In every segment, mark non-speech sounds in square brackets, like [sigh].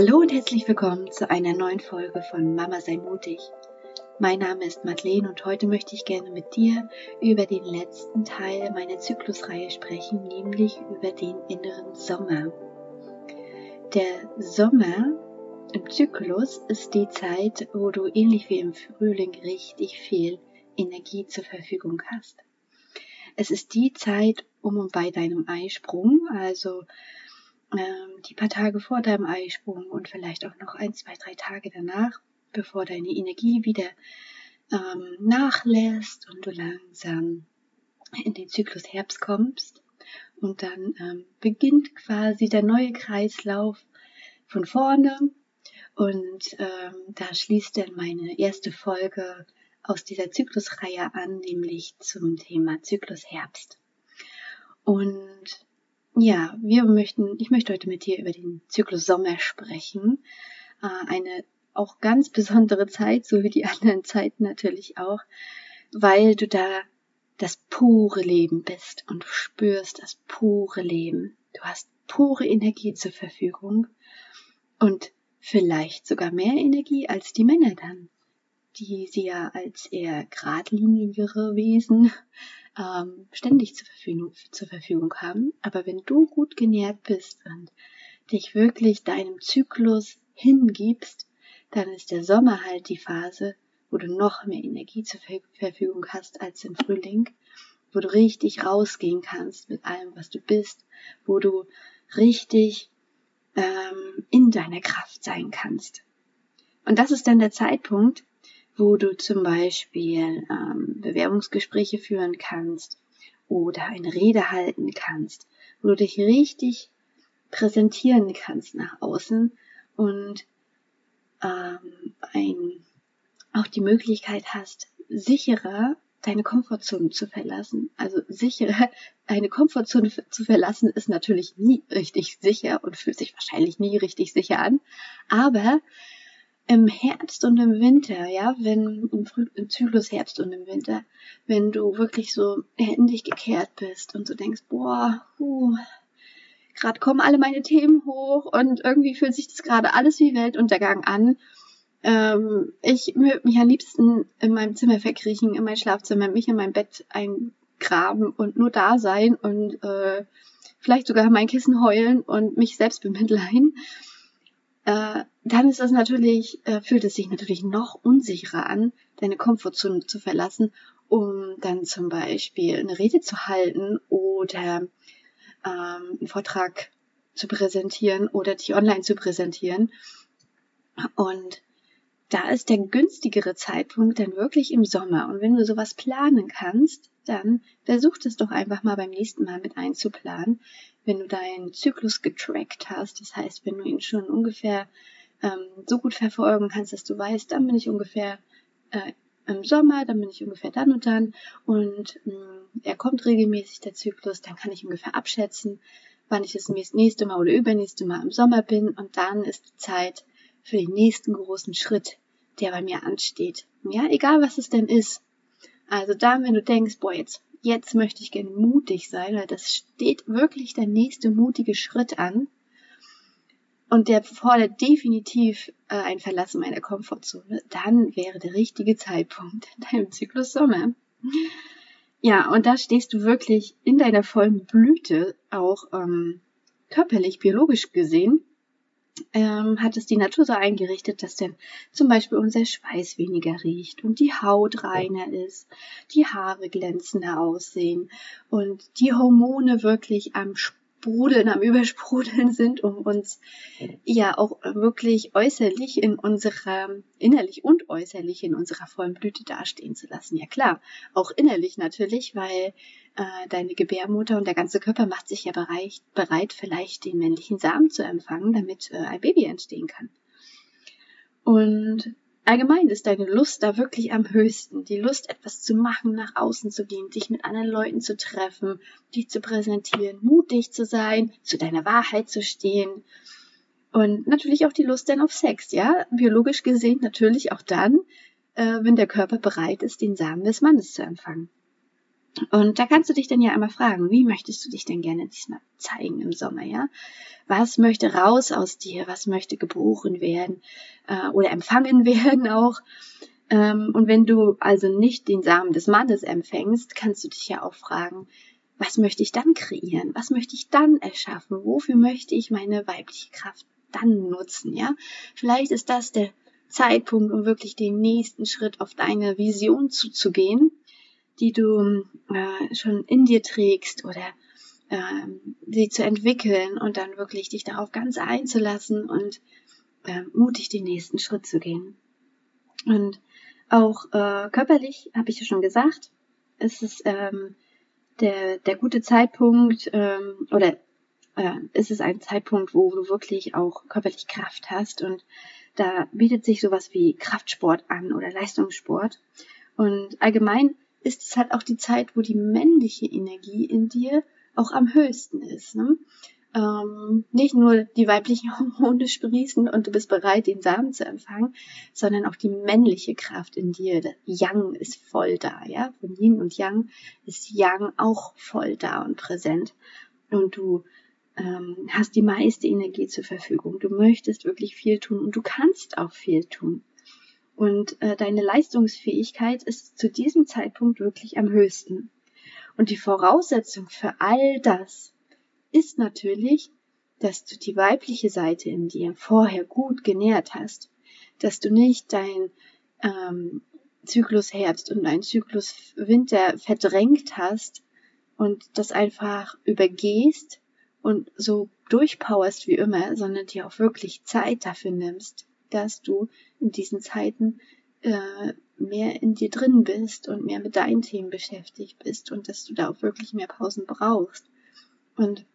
Hallo und herzlich willkommen zu einer neuen Folge von Mama sei mutig. Mein Name ist Madeleine und heute möchte ich gerne mit dir über den letzten Teil meiner Zyklusreihe sprechen, nämlich über den inneren Sommer. Der Sommer im Zyklus ist die Zeit, wo du ähnlich wie im Frühling richtig viel Energie zur Verfügung hast. Es ist die Zeit um bei deinem Eisprung, also ähm, die paar Tage vor deinem Eisprung und vielleicht auch noch ein, zwei, drei Tage danach, bevor deine Energie wieder ähm, nachlässt und du langsam in den Zyklus Herbst kommst. Und dann ähm, beginnt quasi der neue Kreislauf von vorne. Und ähm, da schließt dann meine erste Folge aus dieser Zyklusreihe an, nämlich zum Thema Zyklus Herbst. Und ja, wir möchten, ich möchte heute mit dir über den Zyklus Sommer sprechen. Äh, eine auch ganz besondere Zeit, so wie die [laughs] anderen Zeiten natürlich auch, weil du da das pure Leben bist und du spürst das pure Leben. Du hast pure Energie zur Verfügung und vielleicht sogar mehr Energie als die Männer dann, die sie ja als eher geradlinigere Wesen ähm, ständig zur Verfügung, zur Verfügung haben. Aber wenn du gut genährt bist und dich wirklich deinem Zyklus hingibst, dann ist der Sommer halt die Phase, wo du noch mehr Energie zur Verfügung hast als im Frühling, wo du richtig rausgehen kannst mit allem, was du bist, wo du richtig ähm, in deiner Kraft sein kannst. Und das ist dann der Zeitpunkt, wo du zum Beispiel ähm, Bewerbungsgespräche führen kannst oder eine Rede halten kannst, wo du dich richtig präsentieren kannst nach außen und ähm, ein, auch die Möglichkeit hast, sicherer deine Komfortzone zu verlassen. Also sicherer, [laughs] eine Komfortzone zu verlassen ist natürlich nie richtig sicher und fühlt sich wahrscheinlich nie richtig sicher an. Aber im Herbst und im Winter, ja, wenn im, Früh im Zyklus Herbst und im Winter, wenn du wirklich so in dich gekehrt bist und so denkst, boah, huh, gerade kommen alle meine Themen hoch und irgendwie fühlt sich das gerade alles wie Weltuntergang an. Ähm, ich würde mich am liebsten in meinem Zimmer verkriechen, in mein Schlafzimmer, mich in mein Bett eingraben und nur da sein und äh, vielleicht sogar mein Kissen heulen und mich selbst bemitleiden äh, dann ist es natürlich, äh, fühlt es sich natürlich noch unsicherer an, deine Komfortzone zu verlassen, um dann zum Beispiel eine Rede zu halten oder ähm, einen Vortrag zu präsentieren oder dich online zu präsentieren. Und da ist der günstigere Zeitpunkt dann wirklich im Sommer. Und wenn du sowas planen kannst, dann versuch das doch einfach mal beim nächsten Mal mit einzuplanen, wenn du deinen Zyklus getrackt hast. Das heißt, wenn du ihn schon ungefähr ähm, so gut verfolgen kannst, dass du weißt, dann bin ich ungefähr äh, im Sommer, dann bin ich ungefähr dann und dann und mh, mm, er kommt regelmäßig der Zyklus, dann kann ich ungefähr abschätzen, wann ich das nächste Mal oder übernächste Mal im Sommer bin und dann ist die Zeit für den nächsten großen Schritt, der bei mir ansteht. Ja, egal was es denn ist. Also dann, wenn du denkst, boah, jetzt, jetzt möchte ich gerne mutig sein, weil das steht wirklich der nächste mutige Schritt an. Und der fordert definitiv äh, ein Verlassen meiner Komfortzone. Dann wäre der richtige Zeitpunkt in deinem Zyklus Sommer. Ja, und da stehst du wirklich in deiner vollen Blüte, auch ähm, körperlich, biologisch gesehen ähm, hat es die Natur so eingerichtet, dass dann zum Beispiel unser Schweiß weniger riecht und die Haut reiner ist, die Haare glänzender aussehen und die Hormone wirklich am Sprudeln, am Übersprudeln sind, um uns ja auch wirklich äußerlich in unserer, innerlich und äußerlich in unserer vollen Blüte dastehen zu lassen. Ja klar, auch innerlich natürlich, weil äh, deine Gebärmutter und der ganze Körper macht sich ja bereit, bereit vielleicht den männlichen Samen zu empfangen, damit äh, ein Baby entstehen kann. Und allgemein ist deine Lust da wirklich am höchsten. Die Lust, etwas zu machen, nach außen zu gehen, dich mit anderen Leuten zu treffen, dich zu präsentieren, mutig zu sein, zu deiner Wahrheit zu stehen. Und natürlich auch die Lust dann auf Sex, ja? Biologisch gesehen natürlich auch dann, äh, wenn der Körper bereit ist, den Samen des Mannes zu empfangen. Und da kannst du dich dann ja einmal fragen, wie möchtest du dich denn gerne diesmal zeigen im Sommer, ja? Was möchte raus aus dir? Was möchte geboren werden äh, oder empfangen [laughs] werden auch? Ähm, und wenn du also nicht den Samen des Mannes empfängst, kannst du dich ja auch fragen, was möchte ich dann kreieren? Was möchte ich dann erschaffen? Wofür möchte ich meine weibliche Kraft dann nutzen, ja? Vielleicht ist das der Zeitpunkt, um wirklich den nächsten Schritt auf deine Vision zuzugehen die du äh, schon in dir trägst oder äh, sie zu entwickeln und dann wirklich dich darauf ganz einzulassen und äh, mutig den nächsten Schritt zu gehen. Und auch äh, körperlich, habe ich ja schon gesagt, ist es ähm, der, der gute Zeitpunkt ähm, oder äh, ist es ein Zeitpunkt, wo du wirklich auch körperlich Kraft hast und da bietet sich sowas wie Kraftsport an oder Leistungssport. Und allgemein ist es halt auch die Zeit, wo die männliche Energie in dir auch am höchsten ist. Ne? Ähm, nicht nur die weiblichen [laughs] Hormone sprießen und du bist bereit, den Samen zu empfangen, sondern auch die männliche Kraft in dir. Yang ist voll da, ja. Von Yin und Yang ist Yang auch voll da und präsent. Und du ähm, hast die meiste Energie zur Verfügung. Du möchtest wirklich viel tun und du kannst auch viel tun. Und äh, deine Leistungsfähigkeit ist zu diesem Zeitpunkt wirklich am höchsten. Und die Voraussetzung für all das ist natürlich, dass du die weibliche Seite in dir vorher gut genährt hast, dass du nicht dein ähm, Zyklus Herbst und dein Zyklus Winter verdrängt hast und das einfach übergehst und so durchpowerst wie immer, sondern dir auch wirklich Zeit dafür nimmst, dass du in diesen Zeiten äh, mehr in dir drin bist und mehr mit deinen Themen beschäftigt bist und dass du da auch wirklich mehr Pausen brauchst. Und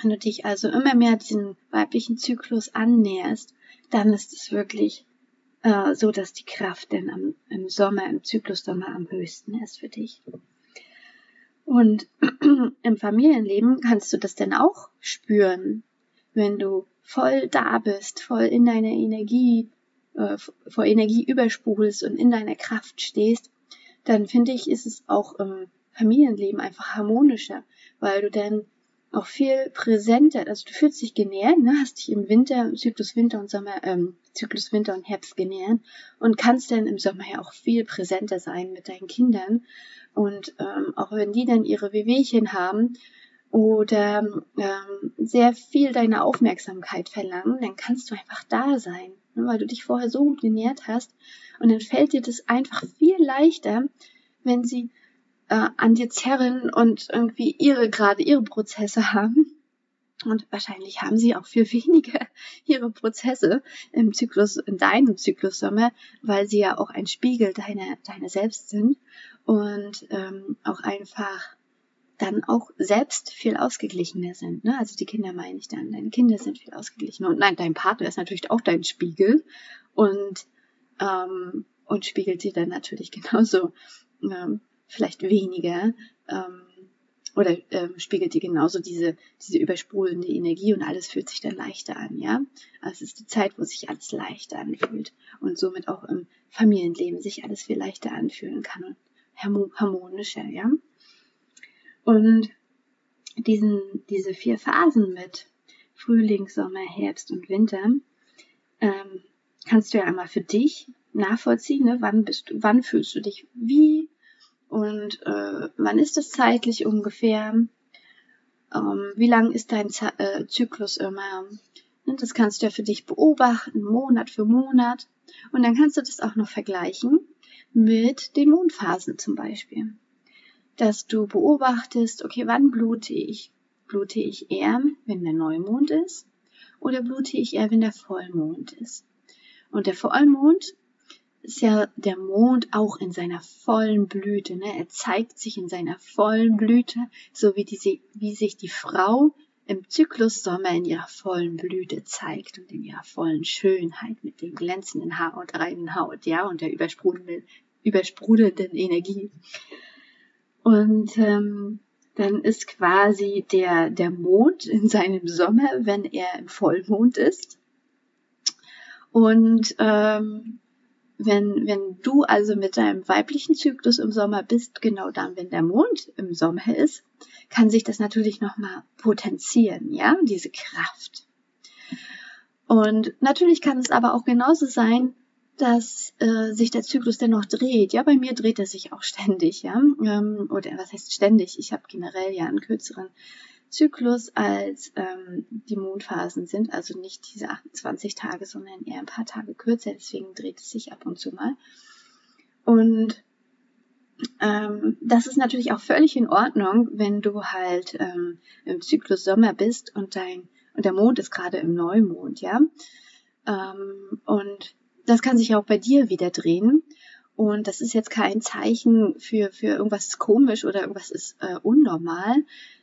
wenn du dich also immer mehr diesem weiblichen Zyklus annäherst, dann ist es wirklich äh, so, dass die Kraft denn am, im Sommer, im Zyklus Sommer am höchsten ist für dich. Und [clears throat] im Familienleben kannst du das denn auch spüren, wenn du voll da bist, voll in deiner Energie, äh, vor Energie übersprudelst und in deiner Kraft stehst, dann finde ich, ist es auch im Familienleben einfach harmonischer, weil du dann auch viel präsenter, also du fühlst dich genährt, ne, hast dich im Winter, Zyklus Winter und Sommer, ähm, Zyklus Winter und Herbst genährt und kannst dann im Sommer ja auch viel präsenter sein mit deinen Kindern. Und ähm, auch wenn die dann ihre Wehwehchen haben, oder ähm, sehr viel deine Aufmerksamkeit verlangen, dann kannst du einfach da sein, weil du dich vorher so gut genährt hast und dann fällt dir das einfach viel leichter, wenn sie äh, an dir zerren und irgendwie ihre gerade ihre Prozesse haben. Und wahrscheinlich haben sie auch viel [laughs] weniger ihre Prozesse im Zyklus, in deinem Zyklus Sommer, weil sie ja auch ein Spiegel deiner, deiner selbst sind und ähm, auch einfach dann auch selbst viel ausgeglichener sind. Ne? Also die Kinder meine ich dann. Deine Kinder sind viel ausgeglichener. Und nein, dein Partner ist natürlich auch dein Spiegel und, ähm, und spiegelt sie dann natürlich [laughs] genauso, ähm, vielleicht weniger, ähm, oder ähm, spiegelt dir genauso diese, diese übersprudelnde Energie und alles fühlt sich dann leichter an, ja. Also es ist die Zeit, wo sich alles leichter anfühlt und somit auch im Familienleben sich alles viel leichter anfühlen kann und harmonischer, ja. Und diesen, diese vier Phasen mit Frühling, Sommer, Herbst und Winter ähm, kannst du ja einmal für dich nachvollziehen, ne? wann bist du, wann fühlst du dich wie und äh, wann ist das zeitlich ungefähr, ähm, wie lang ist dein Z äh, Zyklus immer. Ne? Das kannst du ja für dich beobachten, Monat für Monat. Und dann kannst du das auch noch vergleichen mit den Mondphasen zum Beispiel dass du beobachtest, okay, wann blute ich? Blute ich eher, wenn der Neumond ist? Oder blute ich eher, wenn der Vollmond ist? Und der Vollmond ist ja der Mond auch in seiner vollen Blüte. Ne? Er zeigt sich in seiner vollen Blüte, so wie, die, wie sich die Frau im Zyklus Sommer in ihrer vollen Blüte zeigt und in ihrer vollen Schönheit mit dem glänzenden Haar und reinen Haut, ja, und der übersprudelnden, übersprudelnden Energie. Und ähm, dann ist quasi der, der Mond in seinem Sommer, wenn er im Vollmond ist. Und ähm, wenn, wenn du also mit deinem weiblichen Zyklus im Sommer bist, genau dann, wenn der Mond im Sommer ist, kann sich das natürlich nochmal potenzieren, ja, diese Kraft. Und natürlich kann es aber auch genauso sein, dass äh, sich der Zyklus dennoch dreht. Ja, bei mir dreht er sich auch [laughs] ständig, ja. Ähm, oder was heißt ständig? Ich habe generell ja einen kürzeren Zyklus als ähm, die Mondphasen sind, also nicht diese 28 Tage, sondern eher ein paar Tage kürzer, deswegen dreht es sich ab und zu mal. Und ähm, das ist natürlich auch völlig in Ordnung, wenn du halt ähm, im Zyklus Sommer bist und dein und der Mond ist gerade im Neumond, ja. Ähm, und das kann sich auch bei dir wieder drehen. Und das ist jetzt kein Zeichen für, für irgendwas komisch oder irgendwas ist äh, unnormal,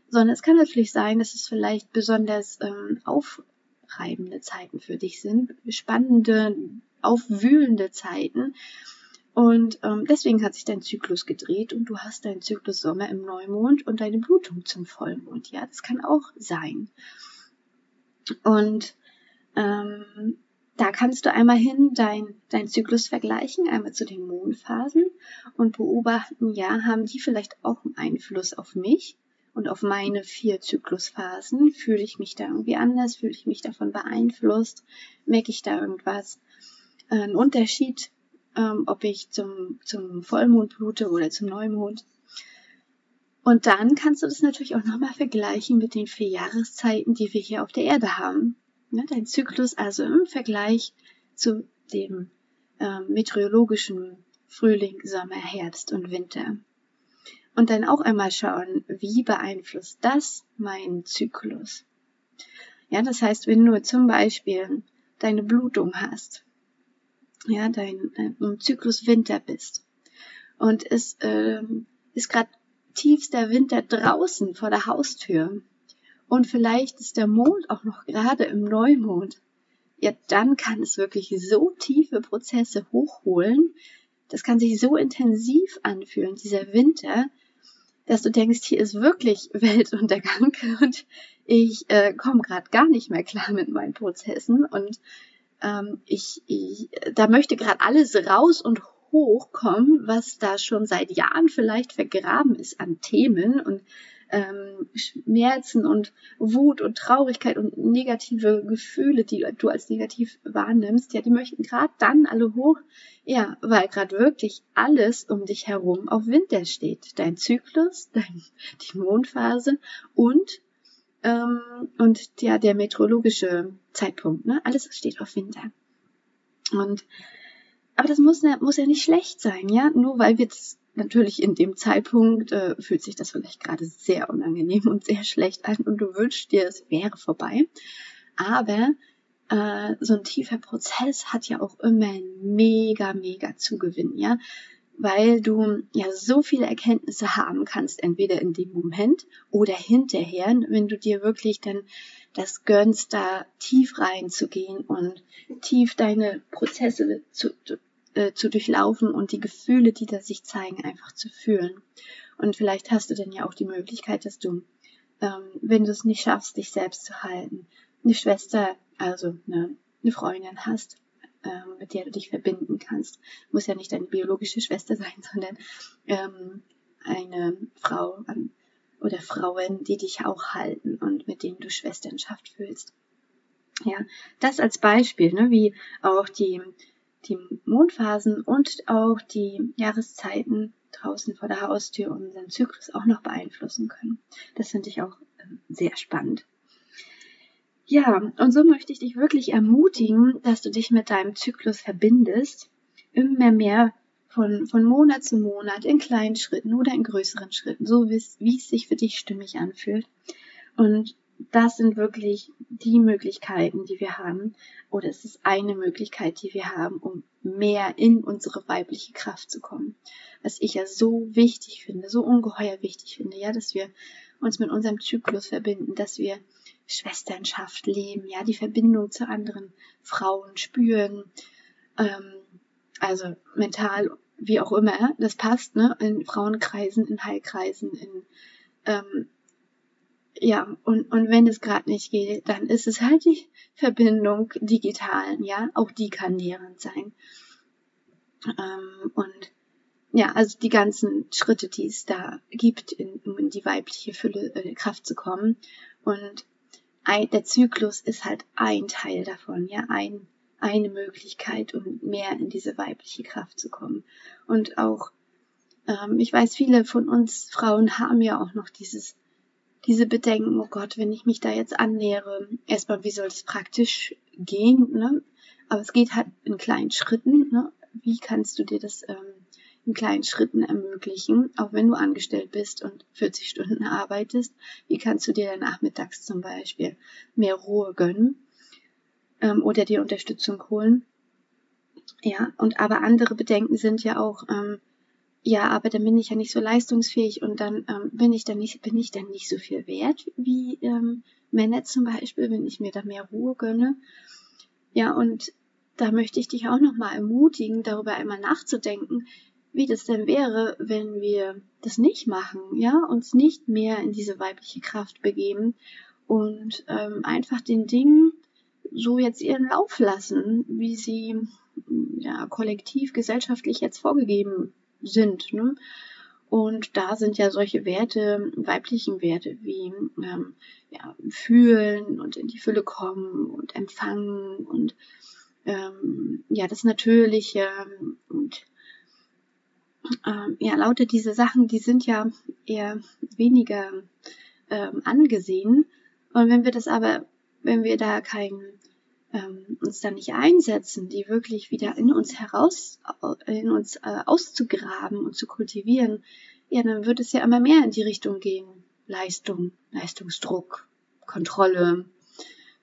sondern es kann natürlich sein, dass es vielleicht besonders ähm, aufreibende Zeiten für dich sind, spannende, aufwühlende Zeiten. Und ähm, deswegen hat sich dein Zyklus gedreht und du hast deinen Zyklus Sommer im Neumond und deine Blutung zum Vollmond. Ja, das kann auch sein. Und ähm, da kannst du einmal hin dein, dein Zyklus vergleichen, einmal zu den Mondphasen und beobachten, ja, haben die vielleicht auch einen Einfluss auf mich? und auf meine vier Zyklusphasen. Fühle ich mich da irgendwie anders? Fühle ich mich davon beeinflusst? Merke ich da irgendwas? Ein Unterschied, ähm, ob ich zum, zum Vollmond blute oder zum Neumond. Und dann kannst du das natürlich auch nochmal vergleichen mit den vier Jahreszeiten, die wir hier auf der Erde haben. Ja, dein Zyklus also im Vergleich zu dem äh, meteorologischen Frühling, Sommer, Herbst und Winter und dann auch einmal schauen, wie beeinflusst das meinen Zyklus. Ja, das heißt, wenn du zum Beispiel deine Blutung hast, ja, dein, dein im Zyklus Winter bist und es äh, ist gerade tiefster Winter draußen vor der Haustür und vielleicht ist der Mond auch noch gerade im Neumond, ja, dann kann es wirklich so tiefe Prozesse hochholen, das kann sich so intensiv anfühlen, dieser Winter, dass du denkst, hier ist wirklich [laughs] Weltuntergang. Und ich äh, komme gerade gar nicht mehr klar mit meinen Prozessen. Und ähm, ich, ich, da möchte gerade alles raus und hochkommen, was da schon seit Jahren vielleicht vergraben ist an Themen. Und ähm, Schmerzen und Wut und Traurigkeit und negative Gefühle, die du als negativ wahrnimmst, ja, die möchten gerade dann alle hoch, ja, weil gerade wirklich alles um dich herum auf Winter steht. Dein Zyklus, [laughs] dein, die Mondphase und ähm, und ja, der meteorologische Zeitpunkt, ne? Alles steht auf Winter. Und aber das muss, muss ja nicht schlecht sein, ja? Nur weil wir das natürlich in dem Zeitpunkt äh, fühlt sich das vielleicht gerade sehr unangenehm und sehr schlecht an und du wünschst dir, es wäre vorbei. Aber äh, so ein tiefer Prozess hat ja auch immer ein mega, mega Zugewinn, ja. Weil du ja so viele Erkenntnisse haben kannst, entweder in dem Moment oder hinterher, wenn du dir wirklich dann das gönnst, da tief reinzugehen und tief deine Prozesse zu, äh, zu durchlaufen und die Gefühle, die da sich zeigen, einfach zu fühlen. Und vielleicht hast du dann ja auch die Möglichkeit, dass du, ähm, wenn du es nicht schaffst, dich selbst zu halten, eine Schwester, also eine, eine Freundin hast, ähm, mit der du dich verbinden kannst. Muss ja nicht deine biologische Schwester [laughs] sein, sondern ähm, eine Frau an, oder Frauen, die dich auch halten und mit denen du Schwesternschaft fühlst. Ja, das als Beispiel, ne, wie auch die die Mondphasen und auch die Jahreszeiten draußen vor der Haustür unseren Zyklus auch noch beeinflussen können. Das finde ich auch ähm, sehr spannend. Ja, und so möchte ich dich wirklich ermutigen, dass du dich mit deinem Zyklus verbindest, immer mehr von, von Monat zu Monat in kleinen Schritten oder in größeren Schritten, so wie es, wie es sich für dich stimmig anfühlt. Und das sind wirklich die Möglichkeiten, die wir haben, oder es ist eine Möglichkeit, die wir haben, um mehr in unsere weibliche Kraft zu kommen. Was ich ja so wichtig finde, so ungeheuer wichtig finde, ja, dass wir uns mit unserem Zyklus verbinden, dass wir Schwesternschaft leben, ja, die Verbindung zu anderen Frauen spüren, ähm, also mental, wie auch immer, das passt, ne, in Frauenkreisen, in Heilkreisen, in ähm, ja, und, und wenn es gerade nicht geht, dann ist es halt die Verbindung digitalen, ja, auch die kann nährend sein. Ähm, und ja, also die ganzen Schritte, die es da gibt, in, um in die weibliche Fülle, äh, Kraft zu kommen. Und ein, der Zyklus ist halt ein Teil davon, ja, ein, eine Möglichkeit, um mehr in diese weibliche Kraft zu kommen. Und auch, ähm, ich weiß, viele von uns Frauen haben ja auch noch dieses, diese Bedenken, oh Gott, wenn ich mich da jetzt annähere, erstmal, wie soll das praktisch gehen, ne? Aber es geht halt in kleinen Schritten, ne? Wie kannst du dir das ähm, in kleinen Schritten ermöglichen, auch wenn du angestellt bist und 40 Stunden arbeitest. Wie kannst du dir dann nachmittags zum Beispiel mehr Ruhe gönnen ähm, oder dir Unterstützung holen? Ja, und aber andere Bedenken sind ja auch, ähm, ja, aber dann bin ich ja nicht so leistungsfähig und dann ähm, bin ich dann nicht, bin ich dann nicht so viel wert wie ähm, Männer zum Beispiel, wenn ich mir da mehr Ruhe gönne. Ja, und da möchte ich dich auch nochmal ermutigen, darüber einmal nachzudenken, wie das denn wäre, wenn wir das nicht machen, ja, uns nicht mehr in diese weibliche Kraft begeben und ähm, einfach den Dingen so jetzt ihren Lauf lassen, wie sie ja kollektiv gesellschaftlich jetzt vorgegeben sind. Ne? Und da sind ja solche Werte, weiblichen Werte wie ähm, ja, fühlen und in die Fülle kommen und empfangen und ähm, ja das Natürliche und ähm, ja, lauter diese Sachen, die sind ja eher weniger ähm, angesehen. Und wenn wir das aber, wenn wir da kein, ähm, uns da nicht einsetzen, die wirklich wieder in uns heraus, in uns äh, auszugraben und zu kultivieren, ja, dann wird es ja immer mehr in die Richtung gehen. Leistung, Leistungsdruck, Kontrolle,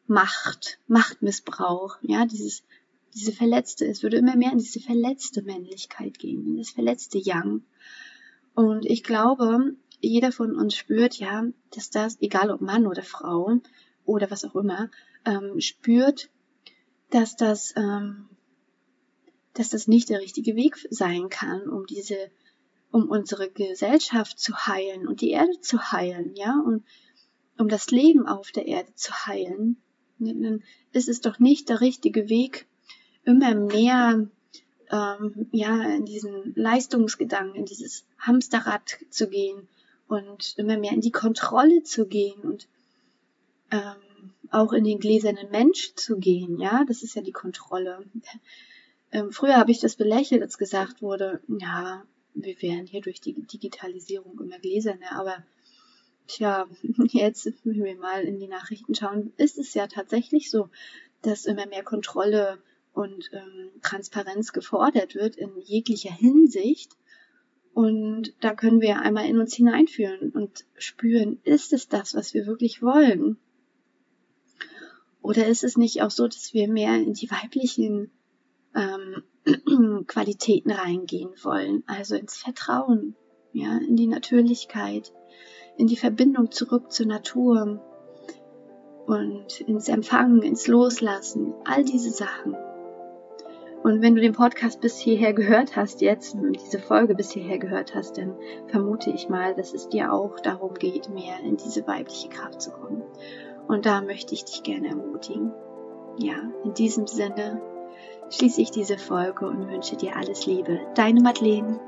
Macht, Machtmissbrauch, ja, dieses diese verletzte, es würde immer mehr in diese verletzte Männlichkeit gehen, in das verletzte Yang. Und ich glaube, jeder von uns spürt ja, dass das, egal ob Mann oder Frau oder was auch immer, ähm, spürt, dass das, ähm, dass das nicht der richtige Weg sein kann, um diese, um unsere Gesellschaft zu heilen und die Erde zu heilen, ja, und um das Leben auf der Erde zu heilen, dann ist es doch nicht der richtige Weg, immer mehr ähm, ja in diesen Leistungsgedanken, in dieses Hamsterrad zu gehen und immer mehr in die Kontrolle zu gehen und ähm, auch in den gläsernen Mensch zu gehen, ja, das ist ja die Kontrolle. [laughs] Ähm, früher habe ich das belächelt, als gesagt wurde, ja, wir wären hier durch die Digitalisierung immer gläserner, aber tja, [laughs] jetzt, wenn wir mal in die Nachrichten schauen, ist es ja tatsächlich so, dass immer mehr Kontrolle und ähm, Transparenz gefordert wird in jeglicher Hinsicht. Und da können wir einmal in uns hineinfühlen und spüren, ist es das, was wir wirklich wollen? Oder ist es nicht auch so, dass wir mehr in die weiblichen ähm, [clears throat] Qualitäten reingehen wollen? Also ins Vertrauen, ja, in die Natürlichkeit, in die Verbindung zurück zur Natur und ins Empfangen, ins Loslassen, all diese Sachen. Und wenn du den Podcast bis hierher gehört hast, jetzt diese Folge bis hierher gehört hast, dann vermute ich mal, dass es dir auch darum geht, mehr in diese weibliche Kraft zu kommen. Und da möchte ich dich gerne ermutigen. Ja, in diesem Sinne schließe ich diese Folge und wünsche dir alles Liebe. Deine Madeleine.